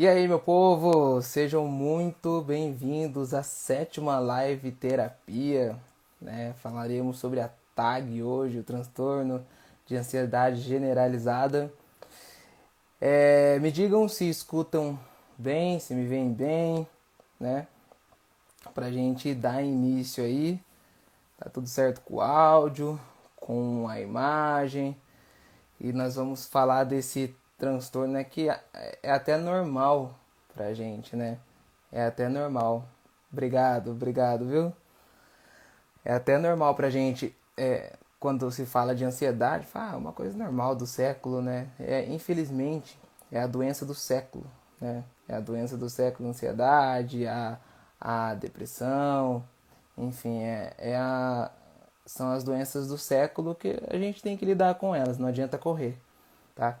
E aí, meu povo, sejam muito bem-vindos à sétima live terapia. Né? Falaremos sobre a TAG hoje, o transtorno de ansiedade generalizada. É, me digam se escutam bem, se me veem bem, né? Pra gente dar início aí. Tá tudo certo com o áudio, com a imagem. E nós vamos falar desse transtorno é que é até normal pra gente, né? É até normal. Obrigado, obrigado, viu? É até normal pra gente, é, quando se fala de ansiedade, fala, ah, uma coisa normal do século, né? É, infelizmente, é a doença do século, né? É a doença do século, a ansiedade, a, a depressão, enfim, é, é a, são as doenças do século que a gente tem que lidar com elas, não adianta correr, tá?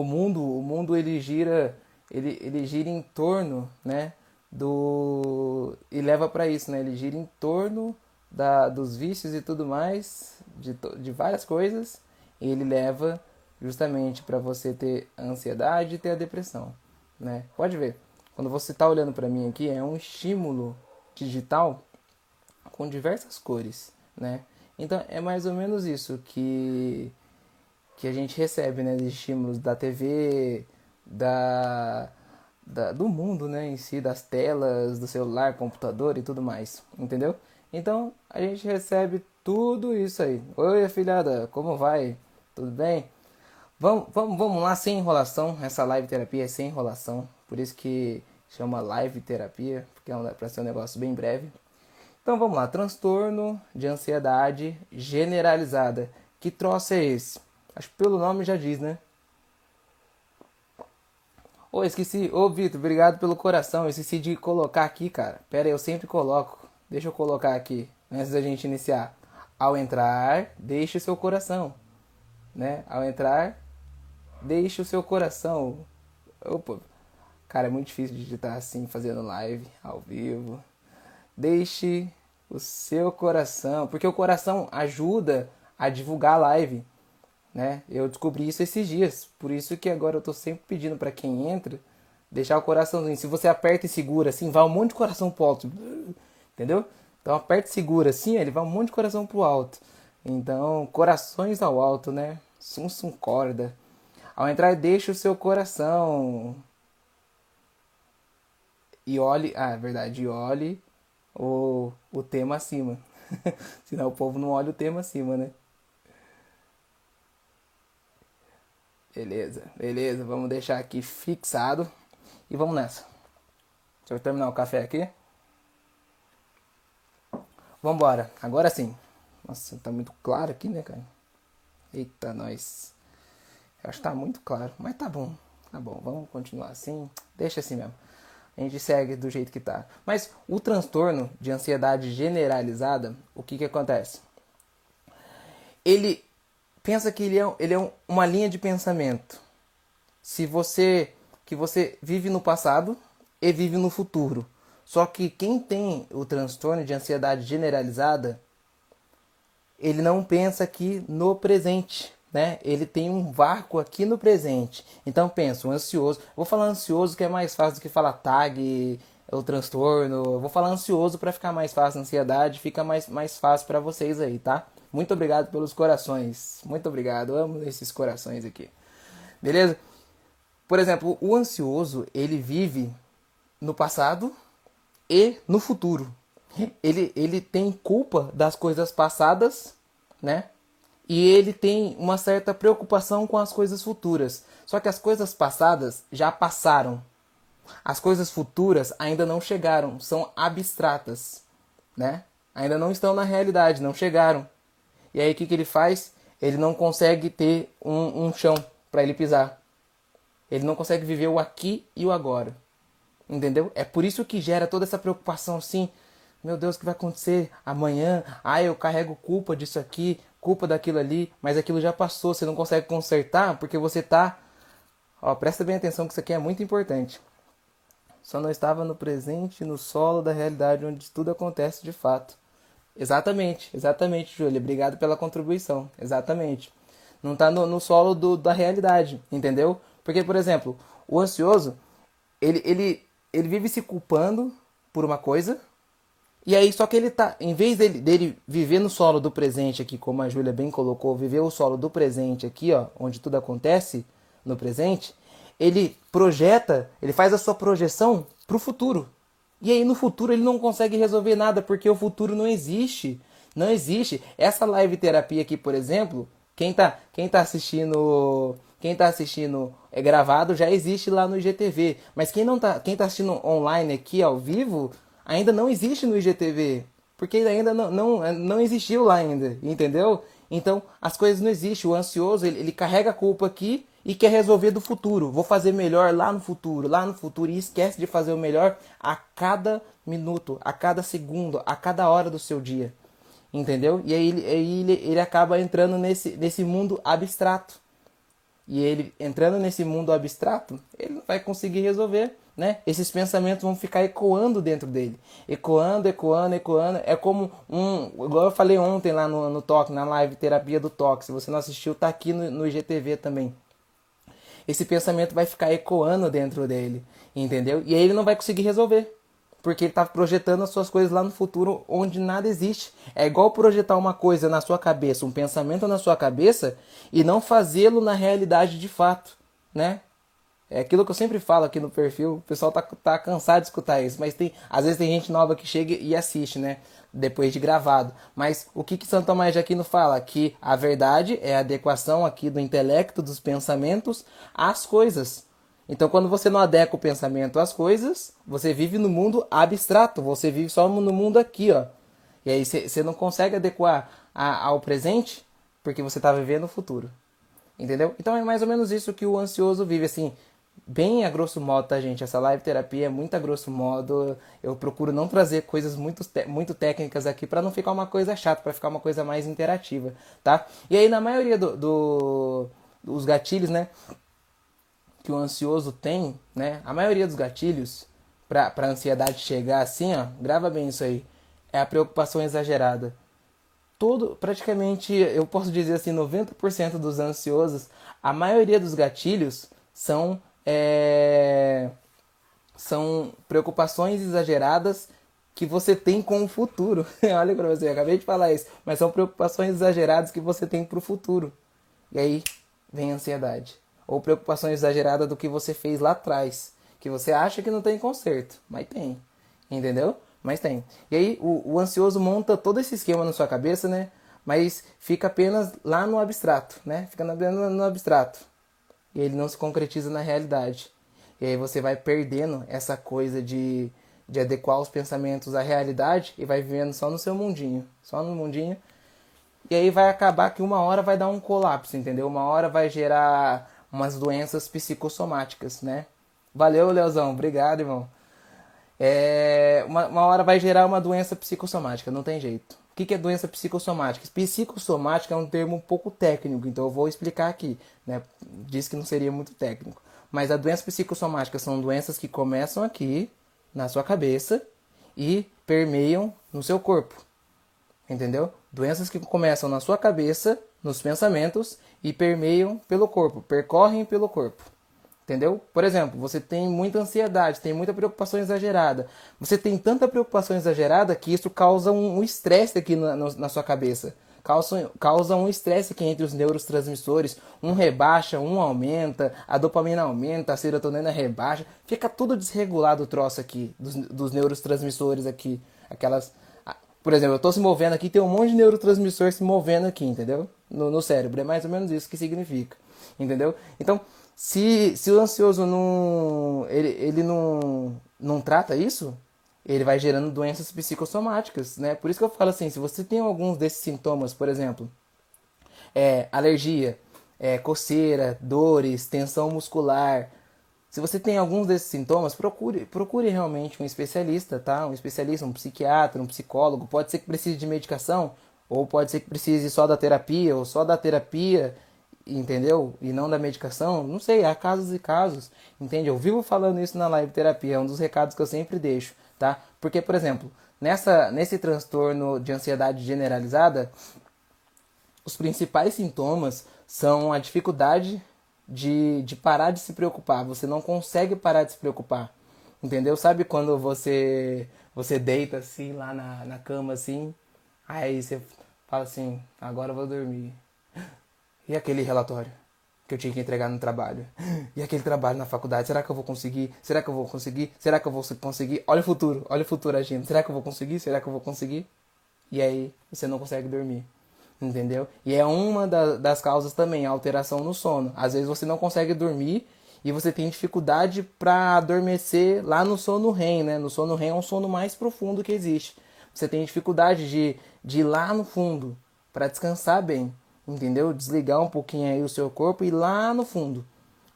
O mundo, o mundo ele gira, ele, ele gira em torno, né, do e leva para isso, né? Ele gira em torno da, dos vícios e tudo mais, de, de várias coisas, e ele leva justamente para você ter ansiedade e ter a depressão, né? Pode ver, quando você está olhando para mim aqui, é um estímulo digital com diversas cores, né? Então é mais ou menos isso que que a gente recebe, né, de estímulos da TV, da, da, do mundo, né, em si, das telas, do celular, computador e tudo mais, entendeu? Então a gente recebe tudo isso aí. Oi, afilhada, como vai? Tudo bem? Vamos, vamos, vamos lá, sem enrolação. Essa live terapia é sem enrolação, por isso que chama live terapia, porque é para ser um negócio bem breve. Então vamos lá, transtorno de ansiedade generalizada. Que troço é esse? Acho que pelo nome já diz, né? Ô, oh, esqueci. Ô, oh, Vitor, obrigado pelo coração. Eu esqueci de colocar aqui, cara. Pera aí, eu sempre coloco. Deixa eu colocar aqui, antes da gente iniciar. Ao entrar, deixe o seu coração. Né? Ao entrar, deixe o seu coração. Opa. Cara, é muito difícil digitar assim, fazendo live, ao vivo. Deixe o seu coração. Porque o coração ajuda a divulgar a live né? Eu descobri isso esses dias, por isso que agora eu tô sempre pedindo para quem entra deixar o coraçãozinho. Se você aperta e segura assim, vai um monte de coração pro alto, entendeu? Então aperta e segura assim, ele vai um monte de coração pro alto. Então, corações ao alto, né? Sum sum corda. Ao entrar, deixa o seu coração. E olhe, ah, é verdade, e olhe o, o tema acima. Senão o povo não olha o tema acima, né? Beleza, beleza. Vamos deixar aqui fixado. E vamos nessa. Deixa eu terminar o café aqui. Vambora. Agora sim. Nossa, tá muito claro aqui, né, cara? Eita, nós. Acho que tá muito claro. Mas tá bom. Tá bom. Vamos continuar assim. Deixa assim mesmo. A gente segue do jeito que tá. Mas o transtorno de ansiedade generalizada, o que que acontece? Ele pensa que ele é, ele é uma linha de pensamento. Se você que você vive no passado e vive no futuro. Só que quem tem o transtorno de ansiedade generalizada, ele não pensa aqui no presente, né? Ele tem um vácuo aqui no presente. Então pensa, o ansioso, vou falar ansioso que é mais fácil do que falar tag, o transtorno. vou falar ansioso para ficar mais fácil, ansiedade fica mais mais fácil para vocês aí, tá? Muito obrigado pelos corações. Muito obrigado. Amo esses corações aqui. Beleza? Por exemplo, o ansioso, ele vive no passado e no futuro. Ele, ele tem culpa das coisas passadas, né? E ele tem uma certa preocupação com as coisas futuras. Só que as coisas passadas já passaram. As coisas futuras ainda não chegaram, são abstratas, né? Ainda não estão na realidade, não chegaram. E aí o que, que ele faz? Ele não consegue ter um, um chão para ele pisar. Ele não consegue viver o aqui e o agora. Entendeu? É por isso que gera toda essa preocupação assim. Meu Deus, o que vai acontecer amanhã? Ah, eu carrego culpa disso aqui, culpa daquilo ali, mas aquilo já passou, você não consegue consertar porque você tá. Ó, presta bem atenção que isso aqui é muito importante. Só não estava no presente, no solo da realidade onde tudo acontece de fato. Exatamente, exatamente, Júlia. Obrigado pela contribuição. Exatamente. Não está no, no, solo do, da realidade, entendeu? Porque, por exemplo, o ansioso, ele, ele, ele vive se culpando por uma coisa, e aí, só que ele tá, em vez dele, dele viver no solo do presente aqui, como a Júlia bem colocou, viver o solo do presente aqui, ó, onde tudo acontece no presente, ele projeta, ele faz a sua projeção pro futuro. E aí no futuro ele não consegue resolver nada, porque o futuro não existe. Não existe. Essa live terapia aqui, por exemplo, quem tá, quem tá assistindo, quem tá assistindo é gravado já existe lá no IGTV, mas quem não tá, quem tá assistindo online aqui ao vivo, ainda não existe no IGTV. Porque ainda não, não, não existiu lá ainda, entendeu? Então as coisas não existem. O ansioso ele, ele carrega a culpa aqui e quer resolver do futuro. Vou fazer melhor lá no futuro, lá no futuro e esquece de fazer o melhor a cada minuto, a cada segundo, a cada hora do seu dia. Entendeu? E aí, aí ele, ele acaba entrando nesse, nesse mundo abstrato. E ele entrando nesse mundo abstrato, ele não vai conseguir resolver né? Esses pensamentos vão ficar ecoando dentro dele. Ecoando, ecoando, ecoando. É como um. Igual eu falei ontem lá no, no Toque, na live Terapia do Toque. Se você não assistiu, tá aqui no, no IGTV também. Esse pensamento vai ficar ecoando dentro dele. Entendeu? E aí ele não vai conseguir resolver. Porque ele está projetando as suas coisas lá no futuro onde nada existe. É igual projetar uma coisa na sua cabeça, um pensamento na sua cabeça, e não fazê-lo na realidade de fato. Né? É aquilo que eu sempre falo aqui no perfil, o pessoal tá, tá cansado de escutar isso, mas tem, às vezes tem gente nova que chega e assiste, né? Depois de gravado. Mas o que que Santo Tomás de Aquino fala? Que a verdade é a adequação aqui do intelecto, dos pensamentos às coisas. Então, quando você não adequa o pensamento às coisas, você vive no mundo abstrato, você vive só no mundo aqui, ó. E aí você não consegue adequar a, ao presente porque você está vivendo o futuro. Entendeu? Então é mais ou menos isso que o ansioso vive, assim bem a grosso modo, tá, gente? Essa live terapia é muito a grosso modo. Eu procuro não trazer coisas muito, muito técnicas aqui para não ficar uma coisa chata, para ficar uma coisa mais interativa, tá? E aí, na maioria do, do, dos gatilhos, né, que o ansioso tem, né, a maioria dos gatilhos para a ansiedade chegar assim, ó, grava bem isso aí, é a preocupação exagerada. Todo, praticamente, eu posso dizer assim, 90% dos ansiosos, a maioria dos gatilhos são é, são preocupações exageradas que você tem com o futuro. Olha para você, eu acabei de falar isso, mas são preocupações exageradas que você tem para o futuro. E aí vem a ansiedade. Ou preocupações exageradas do que você fez lá atrás, que você acha que não tem conserto, mas tem. Entendeu? Mas tem. E aí o, o ansioso monta todo esse esquema na sua cabeça, né? Mas fica apenas lá no abstrato, né? Fica no, no abstrato e ele não se concretiza na realidade. E aí você vai perdendo essa coisa de, de adequar os pensamentos à realidade e vai vivendo só no seu mundinho, só no mundinho. E aí vai acabar que uma hora vai dar um colapso, entendeu? Uma hora vai gerar umas doenças psicossomáticas, né? Valeu, Leozão, obrigado, irmão. É, uma, uma hora vai gerar uma doença psicossomática, não tem jeito. O que é doença psicossomática? Psicossomática é um termo um pouco técnico, então eu vou explicar aqui. Né? Diz que não seria muito técnico. Mas a doença psicossomática são doenças que começam aqui, na sua cabeça, e permeiam no seu corpo. Entendeu? Doenças que começam na sua cabeça, nos pensamentos, e permeiam pelo corpo, percorrem pelo corpo. Entendeu? Por exemplo, você tem muita ansiedade, tem muita preocupação exagerada. Você tem tanta preocupação exagerada que isso causa um estresse aqui na, na sua cabeça. Causa, um estresse aqui entre os neurotransmissores. Um rebaixa, um aumenta, a dopamina aumenta, a serotonina rebaixa. Fica tudo desregulado o troço aqui, dos, dos neurotransmissores aqui. Aquelas. Por exemplo, eu estou se movendo aqui, tem um monte de neurotransmissor se movendo aqui, entendeu? No, no cérebro. É mais ou menos isso que significa. Entendeu? Então, se, se o ansioso não, ele, ele não, não trata isso, ele vai gerando doenças psicossomáticas, né? Por isso que eu falo assim, se você tem alguns desses sintomas, por exemplo, é, alergia, é, coceira, dores, tensão muscular, se você tem alguns desses sintomas, procure, procure realmente um especialista, tá? Um especialista, um psiquiatra, um psicólogo. Pode ser que precise de medicação, ou pode ser que precise só da terapia, ou só da terapia entendeu? E não da medicação, não sei, há casos e casos, entende? Eu vivo falando isso na live terapia, é um dos recados que eu sempre deixo, tá? Porque, por exemplo, nessa, nesse transtorno de ansiedade generalizada, os principais sintomas são a dificuldade de, de parar de se preocupar. Você não consegue parar de se preocupar. Entendeu? Sabe quando você você deita assim lá na, na cama assim, aí você fala assim, agora eu vou dormir. E aquele relatório que eu tinha que entregar no trabalho? E aquele trabalho na faculdade, será que eu vou conseguir? Será que eu vou conseguir? Será que eu vou conseguir? Olha o futuro, olha o futuro agindo. Será que eu vou conseguir? Será que eu vou conseguir? E aí você não consegue dormir entendeu? E é uma da, das causas também, a alteração no sono. Às vezes você não consegue dormir e você tem dificuldade para adormecer lá no sono REM, né? No sono REM é um sono mais profundo que existe. Você tem dificuldade de, de ir lá no fundo para descansar bem, entendeu? Desligar um pouquinho aí o seu corpo e ir lá no fundo.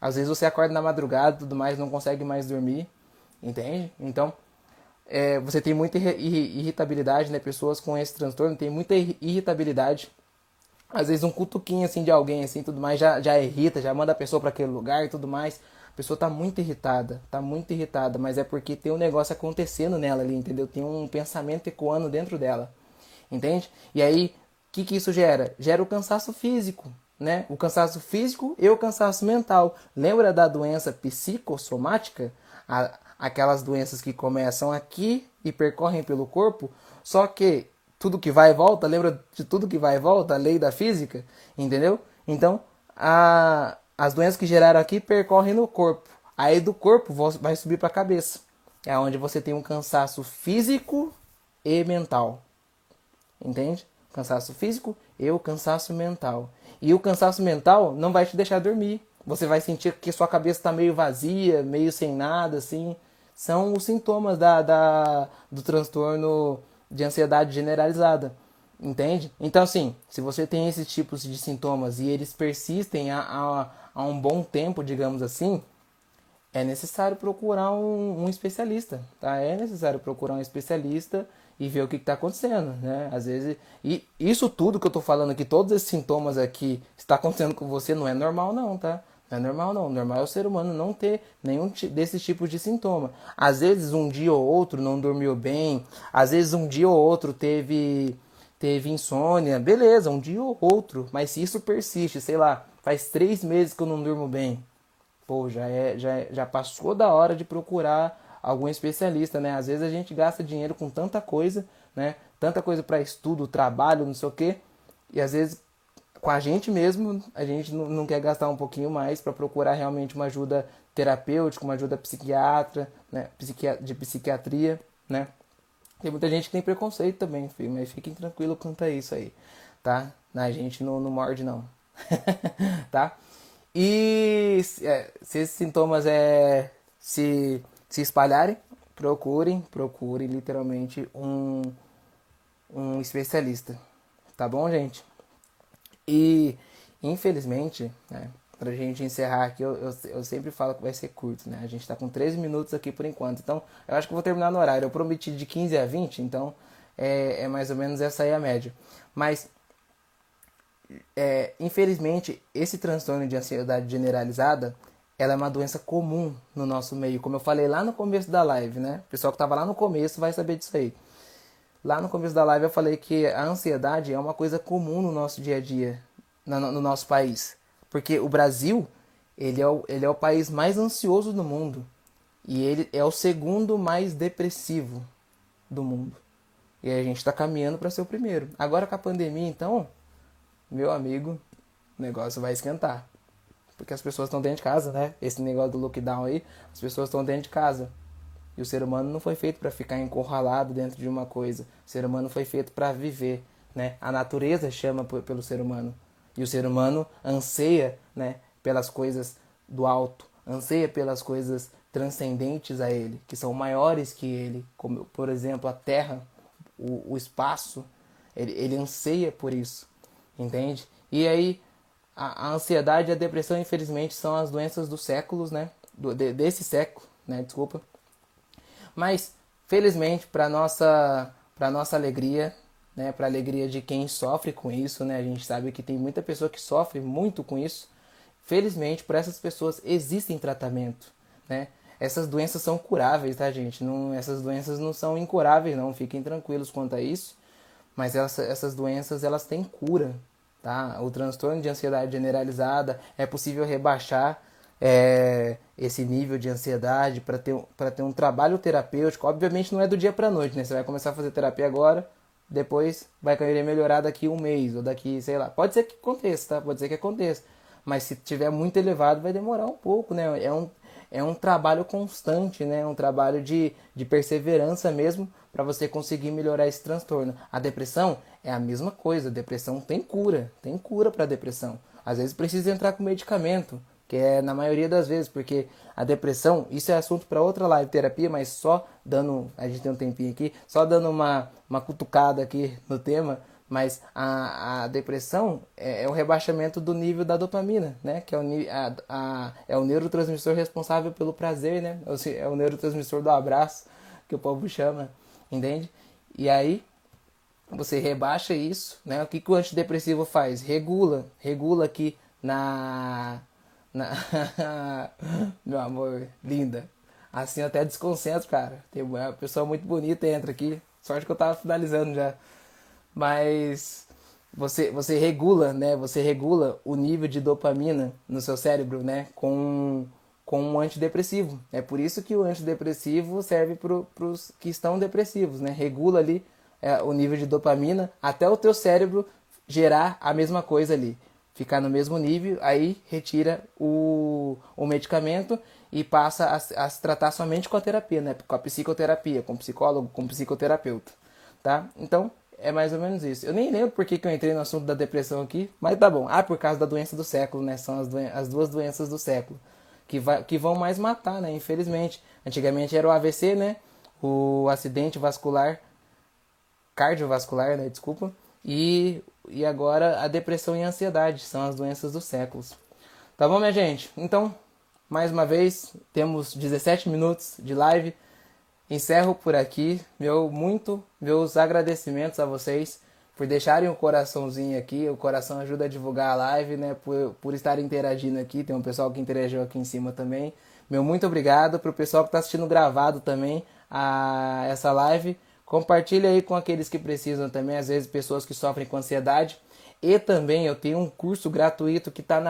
Às vezes você acorda na madrugada e tudo mais, não consegue mais dormir, entende? Então, é, você tem muita irritabilidade, né? Pessoas com esse transtorno têm muita irritabilidade. Às vezes um cutuquinho assim de alguém assim, tudo mais já, já irrita, já manda a pessoa para aquele lugar e tudo mais. A pessoa tá muito irritada, tá muito irritada, mas é porque tem um negócio acontecendo nela ali, entendeu? Tem um pensamento ecoando dentro dela. Entende? E aí, o que que isso gera? Gera o cansaço físico, né? O cansaço físico e o cansaço mental. Lembra da doença psicossomática? A, aquelas doenças que começam aqui e percorrem pelo corpo, só que tudo que vai e volta, lembra de tudo que vai e volta, a lei da física, entendeu? Então, a, as doenças que geraram aqui percorrem no corpo. Aí do corpo vai subir para a cabeça. É onde você tem um cansaço físico e mental. Entende? Cansaço físico e o cansaço mental. E o cansaço mental não vai te deixar dormir. Você vai sentir que sua cabeça está meio vazia, meio sem nada, assim são os sintomas da, da, do transtorno de ansiedade generalizada. Entende? Então, assim, se você tem esses tipos de sintomas e eles persistem há, há, há um bom tempo, digamos assim, é necessário procurar um, um, especialista, tá? É necessário procurar um especialista e ver o que está acontecendo, né? Às vezes, e isso tudo que eu estou falando aqui, todos esses sintomas aqui, está acontecendo com você, não é normal não, tá? Não é normal não. Normal é o ser humano não ter nenhum desses tipos de sintoma. Às vezes um dia ou outro não dormiu bem, às vezes um dia ou outro teve teve insônia, beleza, um dia ou outro. Mas se isso persiste, sei lá, faz três meses que eu não durmo bem, pô, já é já já passou da hora de procurar algum especialista, né? Às vezes a gente gasta dinheiro com tanta coisa, né? Tanta coisa para estudo, trabalho, não sei o quê, e às vezes com a gente mesmo, a gente não, quer gastar um pouquinho mais para procurar realmente uma ajuda terapêutica, uma ajuda psiquiatra, né, de psiquiatria, né? Tem muita gente que tem preconceito também, filho, mas fiquem tranquilos quanto a isso aí, tá? A gente não, não morde não, tá? E é, se esses sintomas é, se, se espalharem, procurem, procurem literalmente um, um especialista, tá bom, gente? E, infelizmente, né, pra gente encerrar aqui, eu, eu, eu, sempre falo que vai ser curto, né? A gente tá com 13 minutos aqui por enquanto. Então, eu acho que vou terminar no horário. Eu prometi de 15 a 20, então é, é mais ou menos essa aí a média. Mas, é, infelizmente, esse transtorno de ansiedade generalizada, ela é uma doença comum no nosso meio. Como eu falei lá no começo da live, né? O pessoal que tava lá no começo vai saber disso aí. Lá no começo da live eu falei que a ansiedade é uma coisa comum no nosso dia a dia, no, no nosso país. Porque o Brasil, ele é o, ele é o país mais ansioso do mundo. E ele é o segundo mais depressivo do mundo. E a gente está caminhando para ser o primeiro. Agora com a pandemia, então, meu amigo, o negócio vai esquentar. Porque as pessoas estão dentro de casa, né? Esse negócio do lockdown aí, as pessoas estão dentro de casa. E o ser humano não foi feito para ficar encurralado dentro de uma coisa. O ser humano foi feito para viver, né? A natureza chama pelo ser humano. E o ser humano anseia, né, pelas coisas do alto, anseia pelas coisas transcendentes a ele, que são maiores que ele, como por exemplo a terra, o, o espaço, ele, ele anseia por isso, entende? E aí a, a, ansiedade e a depressão, infelizmente, são as doenças dos séculos, né? Do, de, desse século, né? Desculpa. Mas, felizmente, para nossa, para nossa alegria, né, para alegria de quem sofre com isso, né? A gente sabe que tem muita pessoa que sofre muito com isso. Felizmente, para essas pessoas existem tratamento, né? Essas doenças são curáveis, tá, gente? Não, essas doenças não são incuráveis, não. Fiquem tranquilos quanto a isso. Mas essas doenças, elas têm cura, tá? O transtorno de ansiedade generalizada é possível rebaixar é, esse nível de ansiedade para ter, ter um trabalho terapêutico. Obviamente não é do dia para noite, né? Você vai começar a fazer terapia agora, depois vai querer melhorar daqui um mês ou daqui, sei lá. Pode ser que aconteça, tá? Pode ser que aconteça. Mas se tiver muito elevado, vai demorar um pouco, né? É um, é um trabalho constante, né? Um trabalho de, de perseverança mesmo para você conseguir melhorar esse transtorno. A depressão é a mesma coisa. A depressão tem cura, tem cura para depressão. Às vezes precisa entrar com medicamento, que é na maioria das vezes, porque a depressão, isso é assunto para outra live terapia, mas só dando, a gente tem um tempinho aqui, só dando uma, uma cutucada aqui no tema, mas a, a depressão é, é o rebaixamento do nível da dopamina, né? Que é o, a, a, é o neurotransmissor responsável pelo prazer, né? É o neurotransmissor do abraço, que o povo chama, entende? E aí você rebaixa isso, né? O que, que o antidepressivo faz? Regula, regula aqui na, na meu amor, linda. Assim até desconcentro, cara. Tem uma pessoa muito bonita entra aqui. Sorte que eu tava finalizando já mas você, você regula, né? Você regula o nível de dopamina no seu cérebro, né? Com, com um antidepressivo. É por isso que o antidepressivo serve para os que estão depressivos, né? Regula ali é, o nível de dopamina até o teu cérebro gerar a mesma coisa ali. Ficar no mesmo nível, aí retira o, o medicamento e passa a, a se tratar somente com a terapia, né? Com a psicoterapia, com psicólogo, com psicoterapeuta, tá? Então, é mais ou menos isso. Eu nem lembro por que, que eu entrei no assunto da depressão aqui, mas tá bom. Ah, por causa da doença do século, né? São as, as duas doenças do século. Que, que vão mais matar, né? Infelizmente. Antigamente era o AVC, né? O acidente vascular, cardiovascular, né? Desculpa. E, e agora a depressão e a ansiedade são as doenças dos séculos. Tá bom, minha gente? Então, mais uma vez, temos 17 minutos de live. Encerro por aqui. Meu muito meus agradecimentos a vocês por deixarem o coraçãozinho aqui. O coração ajuda a divulgar a live, né? Por, por estar interagindo aqui. Tem um pessoal que interagiu aqui em cima também. Meu muito obrigado para o pessoal que está assistindo gravado também a essa live. Compartilhe aí com aqueles que precisam também, às vezes pessoas que sofrem com ansiedade. E também eu tenho um curso gratuito que está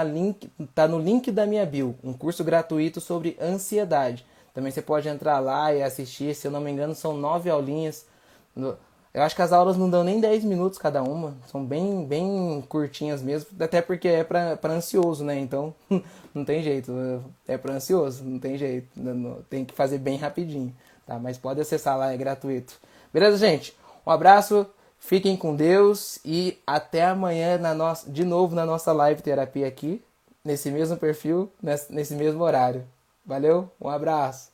tá no link da minha bio, um curso gratuito sobre ansiedade. Também você pode entrar lá e assistir, se eu não me engano, são nove aulinhas. Eu acho que as aulas não dão nem 10 minutos cada uma, são bem, bem curtinhas mesmo, até porque é para ansioso, né? Então não tem jeito, é para ansioso, não tem jeito, tem que fazer bem rapidinho, tá? Mas pode acessar lá, é gratuito. Beleza, gente? Um abraço, fiquem com Deus e até amanhã na nossa, de novo na nossa live terapia aqui, nesse mesmo perfil, nesse mesmo horário. Valeu, um abraço.